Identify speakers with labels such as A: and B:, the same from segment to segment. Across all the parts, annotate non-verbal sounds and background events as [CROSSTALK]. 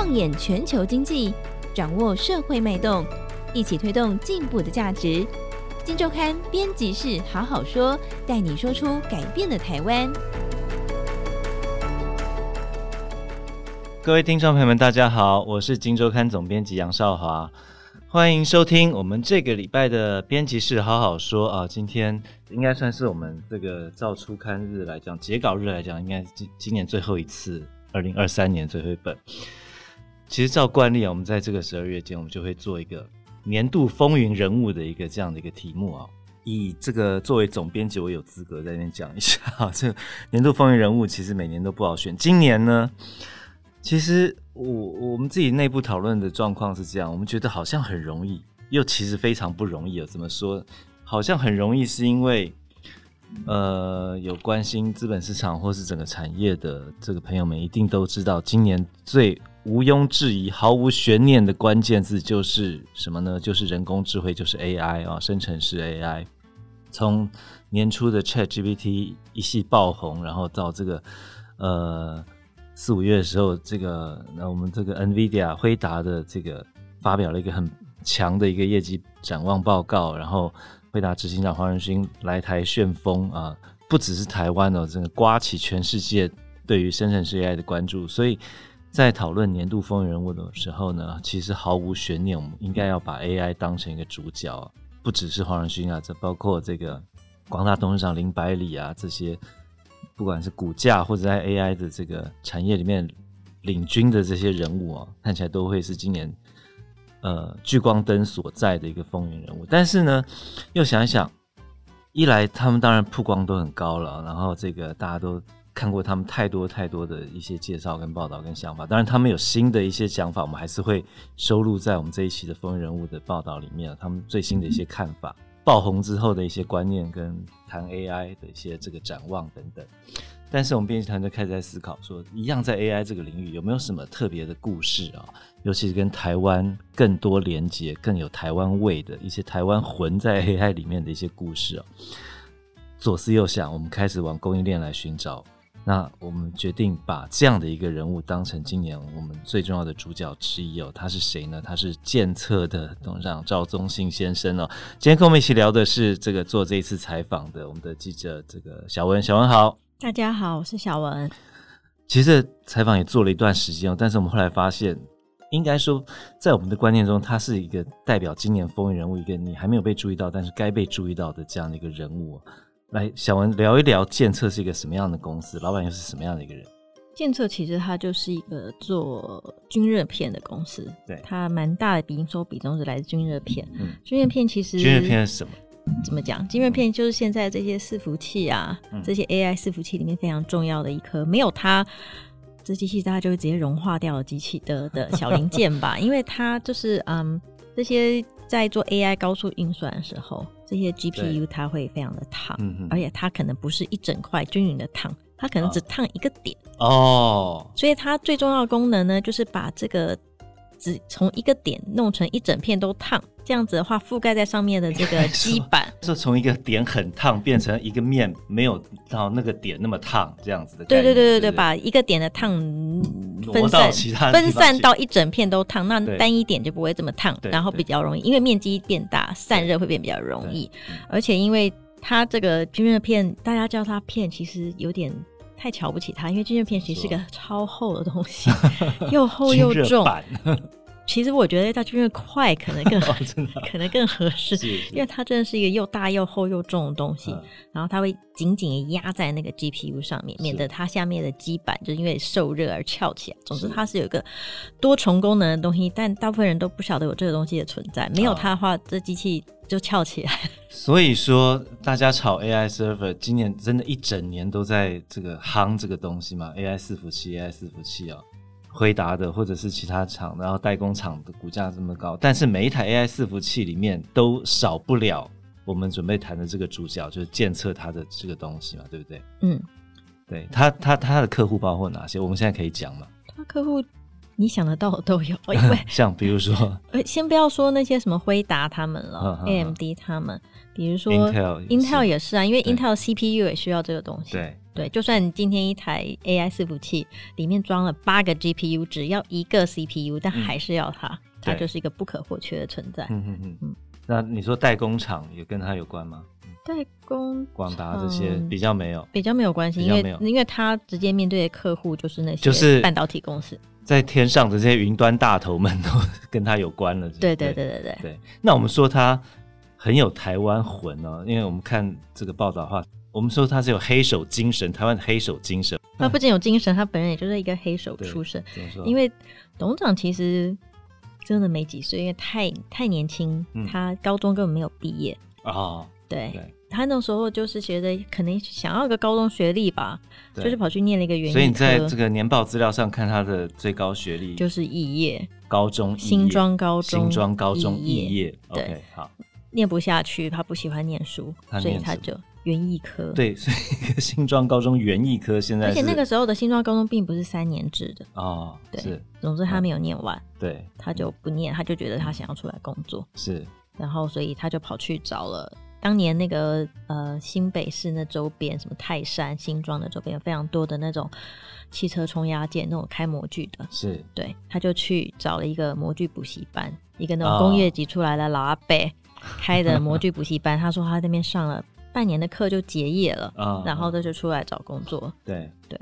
A: 放眼全球经济，掌握社会脉动，一起推动进步的价值。金周刊编辑室好好说，带你说出改变的台湾。
B: 各位听众朋友们，大家好，我是金周刊总编辑杨少华，欢迎收听我们这个礼拜的编辑室好好说啊。今天应该算是我们这个照出刊日来讲，截稿日来讲，应该是今今年最后一次，二零二三年最后一本。其实照惯例啊，我们在这个十二月间，我们就会做一个。年度风云人物的一个这样的一个题目啊，以这个作为总编辑，我有资格在那边讲一下。这年度风云人物其实每年都不好选，今年呢，其实我我们自己内部讨论的状况是这样，我们觉得好像很容易，又其实非常不容易。怎么说？好像很容易是因为，呃，有关心资本市场或是整个产业的这个朋友们一定都知道，今年最。毋庸置疑、毫无悬念的关键字就是什么呢？就是人工智慧，就是 AI 啊，生成式 AI。从年初的 ChatGPT 一夕爆红，然后到这个呃四五月的时候，这个那我们这个 NVIDIA 辉达的这个发表了一个很强的一个业绩展望报告，然后辉达执行长黄仁勋来台旋风啊，不只是台湾哦，整个刮起全世界对于生成式 AI 的关注，所以。在讨论年度风云人物的时候呢，其实毫无悬念，我们应该要把 AI 当成一个主角，不只是黄仁勋啊，这包括这个广大董事长林百里啊，这些不管是股价或者在 AI 的这个产业里面领军的这些人物啊，看起来都会是今年呃聚光灯所在的一个风云人物。但是呢，又想一想，一来他们当然曝光都很高了，然后这个大家都。看过他们太多太多的一些介绍跟报道跟想法，当然他们有新的一些想法，我们还是会收录在我们这一期的风云人物的报道里面。他们最新的一些看法，爆红之后的一些观念跟谈 AI 的一些这个展望等等。但是我们编辑团队开始在思考说，一样在 AI 这个领域有没有什么特别的故事啊？尤其是跟台湾更多连接、更有台湾味的一些台湾魂在 AI 里面的一些故事啊。左思右想，我们开始往供应链来寻找。那我们决定把这样的一个人物当成今年我们最重要的主角之一哦。他是谁呢？他是健策的董事长赵宗信先生哦。今天跟我们一起聊的是这个做这一次采访的我们的记者这个小文。小文好，
C: 大家好，我是小文。
B: 其实采访也做了一段时间哦，但是我们后来发现，应该说在我们的观念中，他是一个代表今年风云人物，一个你还没有被注意到，但是该被注意到的这样的一个人物。来，小文聊一聊建策是一个什么样的公司，老板又是什么样的一个人？
C: 建策其实它就是一个做军热片的公司，
B: 对，
C: 它蛮大的营收比重是来自军热片。嗯，军热片其实
B: 军热片是什么？
C: 怎么讲？晶片片就是现在这些伺服器啊，
B: 嗯、
C: 这些 AI 伺服器里面非常重要的一颗，没有它，这机器大家就会直接融化掉了机器的的小零件吧，因为它就是嗯这些。在做 AI 高速运算的时候，这些 GPU 它会非常的烫，而且它可能不是一整块均匀的烫，它可能只烫一个点
B: 哦。
C: 所以它最重要的功能呢，就是把这个只从一个点弄成一整片都烫。这样子的话，覆盖在上面的这个 [LAUGHS] 基板，
B: 就从一个点很烫变成一个面没有到那个点那么烫，这样子的。
C: 对对对对对，把一个点的烫分散分散到一整片都烫，那单一点就不会这么烫，然后比较容易，因为面积变大，散热会变比较容易。而且因为它这个均热片，大家叫它片，其实有点太瞧不起它，因为军舰片其实是个超厚的东西，[LAUGHS] 又厚又重。[LAUGHS] 其实我觉得它军舰块可能更、[LAUGHS] 哦、可能更合适，因为它真的是一个又大又厚又重的东西，嗯、然后它会紧紧的压在那个 GPU 上面，免得它下面的基板就因为受热而翘起来。总之，它是有一个多重功能的东西，但大部分人都不晓得有这个东西的存在。没有它的话，哦、这机器就翘起来。
B: 所以说，大家炒 AI server，今年真的一整年都在这个夯这个东西嘛？AI 伺服器，AI 伺服器啊、哦。辉达的或者是其他厂，然后代工厂的股价这么高，但是每一台 AI 伺服器里面都少不了我们准备谈的这个主角，就是监测它的这个东西嘛，对不对？
C: 嗯，
B: 对，他他他的客户包括哪些？我们现在可以讲吗？
C: 他客户你想得到的都有，[LAUGHS] 因为 [LAUGHS]
B: 像比如说，[LAUGHS]
C: 先不要说那些什么辉达他们了，AMD 他们，比如说 Intel, Intel 也是啊，因为 Intel CPU 也需要这个东西。
B: 对。
C: 对，就算你今天一台 AI 伺服器里面装了八个 GPU，只要一个 CPU，但还是要它，嗯、它就是一个不可或缺的存在。嗯嗯嗯。
B: 那你说代工厂也跟它有关吗？
C: 代工
B: 广达这些比较没有，
C: 比较没有关系，因为因为他直接面对的客户就是那些就是半导体公司，
B: 在天上的这些云端大头们都跟他有关了。
C: 对对对对对
B: 对。那我们说他很有台湾魂哦，因为我们看这个报道的话，我们说他是有黑手精神，台湾的黑手精神。
C: 他不仅有精神，他本人也就是一个黑手出身。因为董事长其实真的没几岁，因为太太年轻，他高中根本没有毕业啊。对。他那时候就是觉得可能想要一个高中学历吧，就是跑去念了一个园艺科。
B: 所以你在这个年报资料上看他的最高学历
C: 就是肄业
B: 高中，
C: 新庄高中，
B: 新庄高中肄业。
C: 对，okay, 好，念不下去，他不喜欢念书，所以他就园艺科。
B: 对，所以新庄高中园艺科现在，
C: 而且那个时候的新庄高中并不是三年制的
B: 哦。
C: 对，
B: 是，
C: 总之他没有念完，
B: 对，
C: 他就不念，他就觉得他想要出来工作，
B: 是，
C: 然后所以他就跑去找了。当年那个呃新北市那周边，什么泰山、新庄的周边有非常多的那种汽车冲压件，那种开模具的，
B: 是
C: 对，他就去找了一个模具补习班，一个那种工业级出来的老阿伯开的模具补习班。哦、他说他那边上了半年的课就结业了，哦、[LAUGHS] 然后他就出来找工作。
B: 对
C: 对。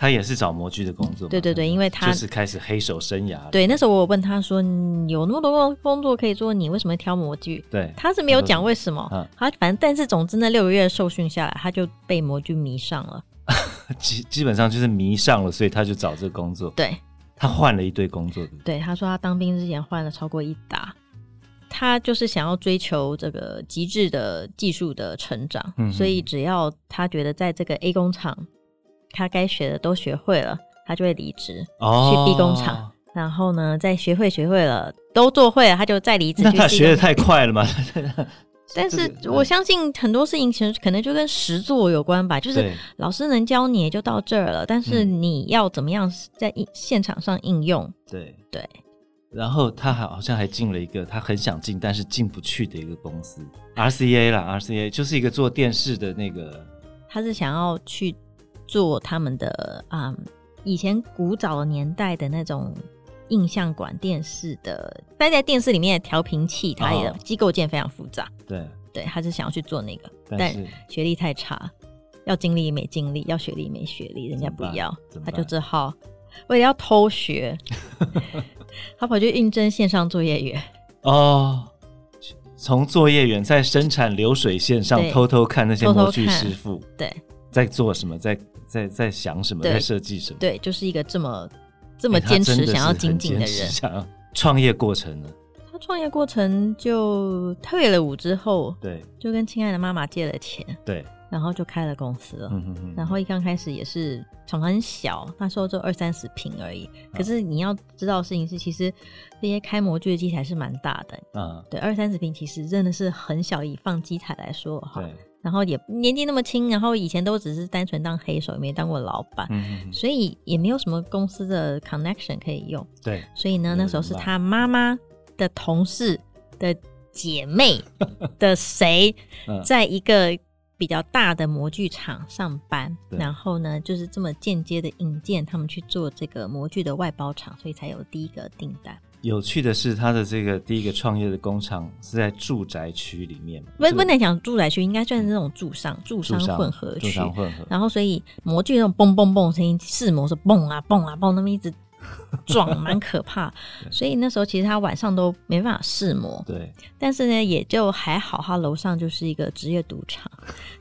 B: 他也是找模具的工作，
C: 对对对，因为他
B: 就是开始黑手生涯。
C: 对，那时候我问他说：“有那么多工工作可以做，你为什么挑模具？”
B: 对，
C: 他是没有讲为什么。嗯，他反正但是总之那六个月受训下来，他就被模具迷上了。[LAUGHS]
B: 基基本上就是迷上了，所以他就找这个工作。
C: 对，
B: 他换了一堆工作。
C: 对，他说他当兵之前换了超过一打，他就是想要追求这个极致的技术的成长，嗯，所以只要他觉得在这个 A 工厂。他该学的都学会了，他就会离职、哦、去 B 工厂，然后呢，再学会学会了，都做会了，他就再离职。
B: 那他学的太快了嘛？[LAUGHS]
C: 但是我相信很多事情其实可能就跟实作有关吧，就是老师能教你也就到这儿了，但是你要怎么样在现场上应用？
B: 对
C: 对。
B: 然后他还好像还进了一个他很想进但是进不去的一个公司，RCA 啦，RCA 就是一个做电视的那个。
C: 他是想要去。做他们的啊、嗯，以前古早年代的那种印象馆电视的，待在电视里面的调频器，它也机构件非常复杂。
B: 对。
C: 对，他是想要去做那个，但，是。但学历太差，要经历没经历，要学历没学历，人家不要，他就只好为了要偷学，[LAUGHS] 他跑去应征线上作业员。
B: 哦，从作业员在生产流水线上偷偷看那些模具师傅，
C: 对，
B: 在做什么，在。在在想什么，在设计什么？
C: 对，就是一个这么这么坚持想要精进的人。
B: 想要创业过程呢？
C: 他创业过程就退了伍之后，
B: 对，
C: 就跟亲爱的妈妈借了钱，
B: 对，
C: 然后就开了公司了。嗯哼哼。然后一刚开始也是厂很小，那时候就二三十平而已。可是你要知道的事情是，其实这些开模具的机台是蛮大的。嗯，对，二三十平其实真的是很小，以放机台来说哈。对。然后也年纪那么轻，然后以前都只是单纯当黑手，也没当过老板，嗯、所以也没有什么公司的 connection 可以用。
B: 对，
C: 所以呢，那时候是他妈妈的同事的姐妹的谁，[LAUGHS] 在一个比较大的模具厂上班，嗯、然后呢，就是这么间接的引荐他们去做这个模具的外包厂，所以才有第一个订单。
B: 有趣的是，他的这个第一个创业的工厂是在住宅区里面。
C: 不不能讲住宅区，应该算是那种住商、住商混合区。
B: 住商混合。
C: 然后，所以模具那种嘣嘣嘣声音，试模是嘣啊嘣啊嘣，那么一直撞，蛮可怕。[LAUGHS] 所以那时候其实他晚上都没办法试模。
B: 对。
C: 但是呢，也就还好，他楼上就是一个职业赌场。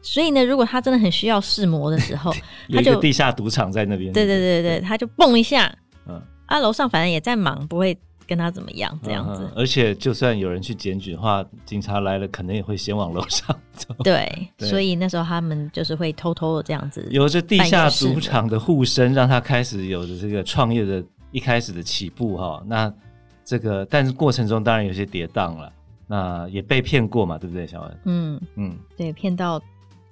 C: 所以呢，如果他真的很需要试模的时候，[LAUGHS] 他就
B: 地下赌场在那边。
C: 对对对对，他就蹦一下。嗯。啊，楼上反正也在忙，不会。跟他怎么样这样子、嗯？
B: 而且就算有人去检举的话，警察来了可能也会先往楼上走。
C: 对，[LAUGHS] 对所以那时候他们就是会偷偷的这样子。
B: 有着地下赌场的护身，让他开始有着这个创业的一开始的起步哈。那这个，但是过程中当然有些跌宕了，那也被骗过嘛，对不对，小文？
C: 嗯嗯，对，骗到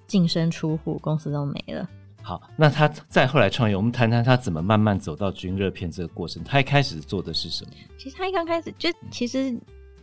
C: 净身出户，公司都没了。
B: 好，那他再后来创业，我们谈谈他怎么慢慢走到军热片这个过程。他一开始做的是什么？
C: 其实他一刚开始就其实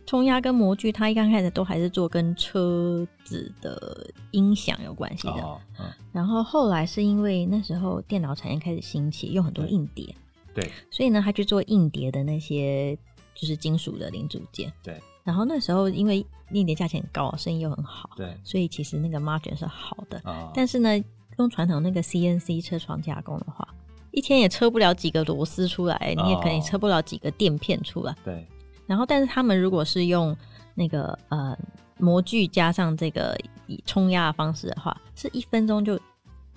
C: 冲压跟模具，他一刚开始都还是做跟车子的音响有关系的。哦嗯、然后后来是因为那时候电脑产业开始兴起，用很多硬碟，
B: 对，
C: 所以呢，他去做硬碟的那些就是金属的零组件。
B: 对。
C: 然后那时候因为硬碟价钱很高，生意又很好，
B: 对，
C: 所以其实那个 margin 是好的。哦、但是呢。用传统那个 CNC 车床加工的话，一天也车不了几个螺丝出来，哦、你也可能车不了几个垫片出来。
B: 对。
C: 然后，但是他们如果是用那个呃模具加上这个以冲压的方式的话，是一分钟就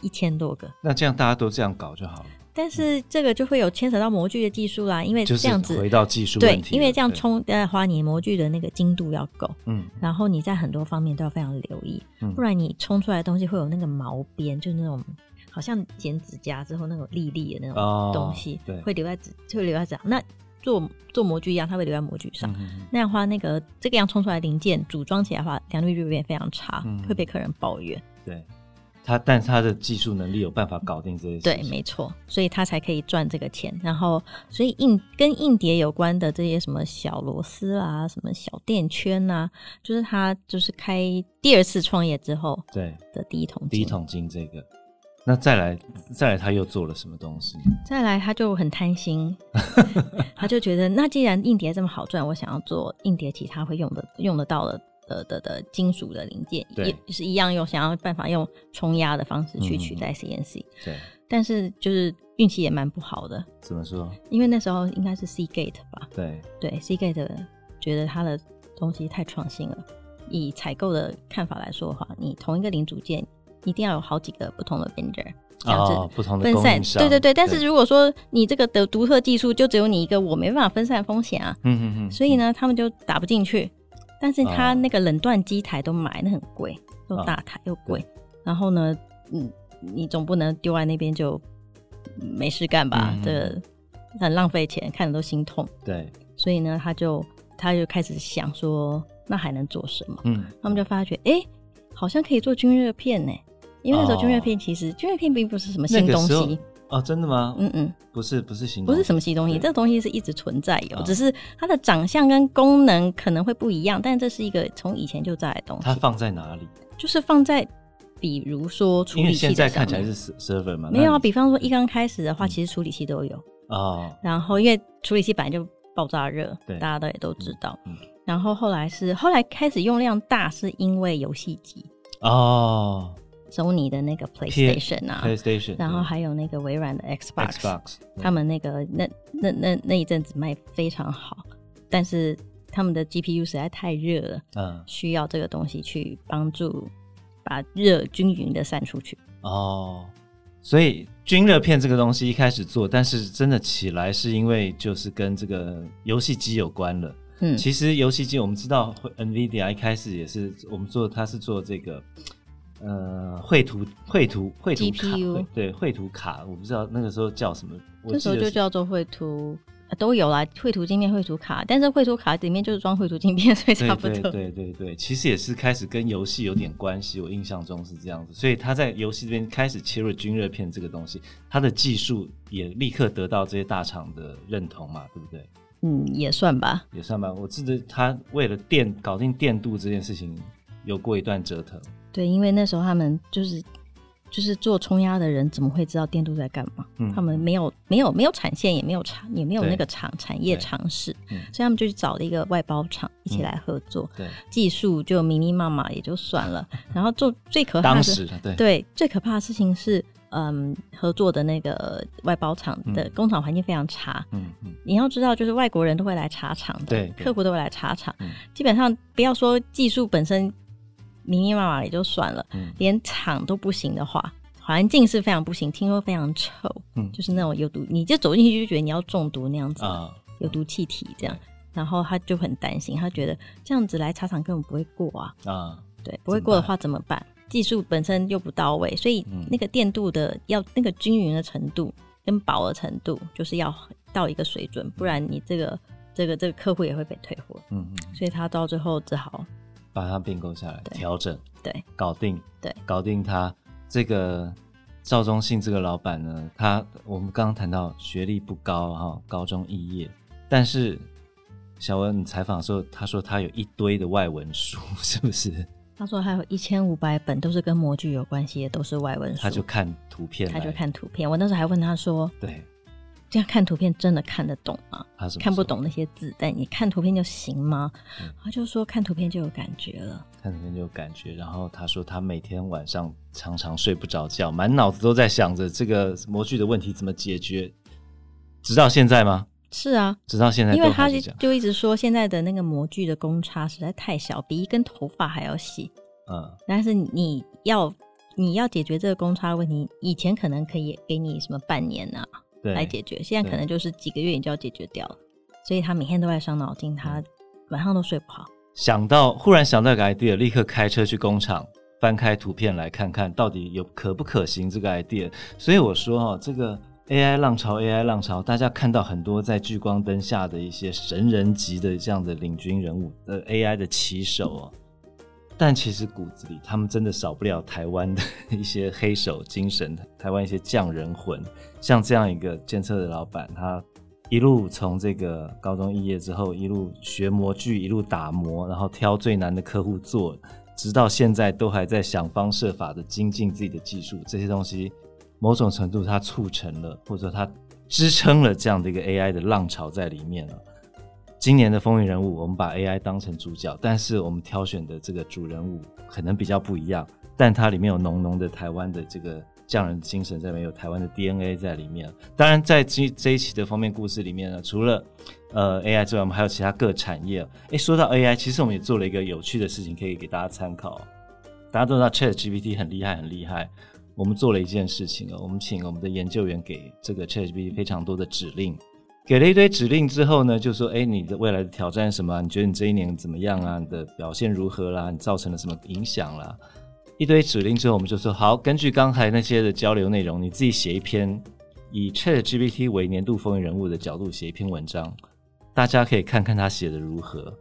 C: 一千多个。
B: 那这样大家都这样搞就好了。
C: 但是这个就会有牵扯到模具的技术啦，因为这样子
B: 回到技术
C: 对，因为这样冲呃花，你模具的那个精度要够，
B: 嗯，
C: 然后你在很多方面都要非常留意，嗯，不然你冲出来的东西会有那个毛边，就是那种好像剪指甲之后那种粒粒的那种东西，
B: 对，
C: 会留在指，会留在指甲。那做做模具一样，它会留在模具上，那样的话，那个这个样冲出来零件组装起来的话，良率就会变非常差，会被客人抱怨，
B: 对。他，但是他的技术能力有办法搞定这些事。
C: 对，没错，所以他才可以赚这个钱。然后，所以硬跟硬碟有关的这些什么小螺丝啊，什么小垫圈啊，就是他就是开第二次创业之后，
B: 对
C: 的第一桶金。
B: 第一桶金这个，那再来再来他又做了什么东西？
C: 再来他就很贪心，[LAUGHS] 他就觉得那既然硬碟这么好赚，我想要做硬碟其他会用的用得到的。的的的金属的零件
B: 对
C: 也是一样，用想要办法用冲压的方式去取代 CNC。
B: 嗯、对，
C: 但是就是运气也蛮不好的。
B: 怎么说？
C: 因为那时候应该是 Seagate 吧？
B: 对
C: 对，Seagate 觉得他的东西太创新了。以采购的看法来说的话，你同一个零组件一定要有好几个不同的 vendor，哦、
B: 不同的分散。
C: 对对对，但是如果说你这个的独特技术就只有你一个，我没办法分散风险啊。
B: 嗯嗯嗯。
C: 所以呢，他们就打不进去。但是他那个冷断机台都买，那很贵，又大台又贵。然后呢，嗯，你总不能丢在那边就没事干吧？这、嗯、很浪费钱，看着都心痛。
B: 对，
C: 所以呢，他就他就开始想说，那还能做什么？
B: 嗯，
C: 他们就发觉，哎、欸，好像可以做军热片呢。因为那时候军乐片其实军乐片并不是什么新东西。
B: 哦，真的吗？
C: 嗯嗯，
B: 不是，不是新
C: 不是什么新东西，这个东西是一直存在有，只是它的长相跟功能可能会不一样，但这是一个从以前就在的东西。
B: 它放在哪里？
C: 就是放在，比如说处理器。因为现在
B: 看起来是 server 嘛？
C: 没有啊，比方说一刚开始的话，其实处理器都有
B: 哦。
C: 然后因为处理器本来就爆炸热，对，大家都也都知道。然后后来是后来开始用量大，是因为游戏机
B: 哦。
C: Sony 的那个 PlayStation 啊
B: ，PlayStation，
C: 然后还有那个微软的 Xbox，,
B: Xbox
C: 他们那个那那那那一阵子卖非常好，但是他们的 GPU 实在太热了，
B: 嗯，
C: 需要这个东西去帮助把热均匀的散出去。
B: 哦，所以均热片这个东西一开始做，但是真的起来是因为就是跟这个游戏机有关了。
C: 嗯，
B: 其实游戏机我们知道，NVIDIA 一开始也是我们做，它是做这个。呃，绘图绘图绘图卡，GPU 对绘图卡，我不知道那个时候叫什么。
C: 那时候就叫做绘图，都有啦，绘图镜片、绘图卡。但是绘图卡里面就是装绘图镜片，所以差不多。
B: 对对对对，其实也是开始跟游戏有点关系，我印象中是这样子。所以他在游戏这边开始切入军热片这个东西，他的技术也立刻得到这些大厂的认同嘛，对不对？
C: 嗯，也算吧，
B: 也算吧。我记得他为了电搞定电镀这件事情，有过一段折腾。
C: 对，因为那时候他们就是就是做冲压的人，怎么会知道电镀在干嘛？
B: 嗯，
C: 他们没有没有没有产线，也没有厂，也没有那个厂产业尝试，
B: 嗯，
C: 所以他们就去找了一个外包厂一起来合作。
B: 对，
C: 技术就密密麻麻也就算了，然后做最可怕的，
B: 对
C: 对，最可怕的事情是，嗯，合作的那个外包厂的工厂环境非常差。
B: 嗯嗯，
C: 你要知道，就是外国人都会来查厂的，
B: 对，
C: 客户都会来查厂，
B: 嗯，
C: 基本上不要说技术本身。密密麻麻也就算了，
B: 嗯、
C: 连厂都不行的话，环境是非常不行，听说非常臭，
B: 嗯、
C: 就是那种有毒，你就走进去就觉得你要中毒那样子，
B: 啊、
C: 有毒气体这样。然后他就很担心，他觉得这样子来茶厂根本不会过啊，
B: 啊，
C: 对，不会过的话怎么办？么办技术本身又不到位，所以那个电镀的要那个均匀的程度跟薄的程度，就是要到一个水准，不然你这个这个这个客户也会被退货。
B: 嗯嗯，
C: 所以他到最后只好。
B: 把它并购下来，调整，
C: 对，
B: 搞定，
C: 对，
B: 搞定它。这个赵忠信这个老板呢，他我们刚刚谈到学历不高哈，高中肄业，但是小文你采访的时候，他说他有一堆的外文书，[LAUGHS] 是不是？
C: 他说还有一千五百本都是跟模具有关系的，都是外文书。
B: 他就看图片，
C: 他就看图片。我那时候还问他说：“
B: 对，
C: 这样看图片真的看得懂
B: 吗？
C: 看不懂那些字，但你看图片就行吗？”嗯、他就说看图片就有感觉了。
B: 看图片就有感觉，然后他说他每天晚上常常睡不着觉，满脑子都在想着这个模具的问题怎么解决，直到现在吗？
C: 是啊，
B: 直到现在，
C: 因为他就一直说现在的那个模具的公差实在太小，比一根头发还要细。嗯，但是你要你要解决这个公差问题，以前可能可以给你什么半年啊来解决，现在可能就是几个月你就要解决掉了。所以他每天都在伤脑筋，他晚上都睡不好。
B: 想到忽然想到一个 idea，立刻开车去工厂，翻开图片来看看到底有可不可行这个 idea。所以我说哈，这个 AI 浪潮，AI 浪潮，大家看到很多在聚光灯下的一些神人级的这样的领军人物呃 AI 的旗手哦，但其实骨子里他们真的少不了台湾的 [LAUGHS] 一些黑手精神，台湾一些匠人魂。像这样一个监测的老板，他。一路从这个高中毕业之后，一路学模具，一路打磨，然后挑最难的客户做，直到现在都还在想方设法的精进自己的技术。这些东西，某种程度它促成了，或者它支撑了这样的一个 AI 的浪潮在里面了。今年的风云人物，我们把 AI 当成主角，但是我们挑选的这个主人物可能比较不一样，但它里面有浓浓的台湾的这个。匠人精神在里面，有台湾的 DNA 在里面。当然，在这这一期的封面故事里面呢，除了呃 AI 之外，我们还有其他各产业。诶，说到 AI，其实我们也做了一个有趣的事情，可以给大家参考。大家都知道 ChatGPT 很厉害，很厉害。我们做了一件事情啊，我们请我们的研究员给这个 ChatGPT 非常多的指令，给了一堆指令之后呢，就说：诶，你的未来的挑战什么？你觉得你这一年怎么样啊？你的表现如何啦？你造成了什么影响啦？一堆指令之后，我们就说好，根据刚才那些的交流内容，你自己写一篇以 ChatGPT 为年度风云人物的角度写一篇文章，大家可以看看他写的如何。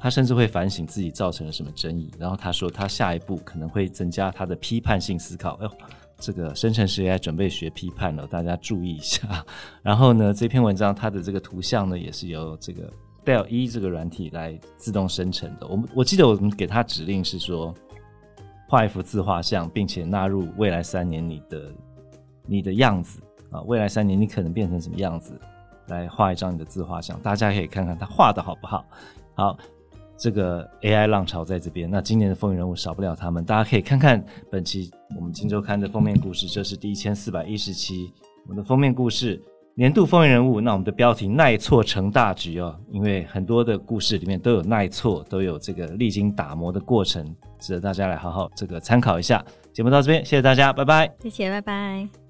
B: 他甚至会反省自己造成了什么争议，然后他说他下一步可能会增加他的批判性思考。哎呦，这个生成式 AI 准备学批判了，大家注意一下。[LAUGHS] 然后呢，这篇文章它的这个图像呢，也是由这个 d e l l E 这个软体来自动生成的。我们我记得我们给它指令是说。画一幅自画像，并且纳入未来三年你的你的样子啊，未来三年你可能变成什么样子，来画一张你的自画像，大家可以看看他画的好不好。好，这个 AI 浪潮在这边，那今年的风云人物少不了他们，大家可以看看本期我们《金周刊》的封面故事，这是第一千四百一十期我们的封面故事。年度风云人物，那我们的标题耐挫成大局哦，因为很多的故事里面都有耐挫，都有这个历经打磨的过程，值得大家来好好这个参考一下。节目到这边，谢谢大家，拜拜。
C: 谢谢，拜拜。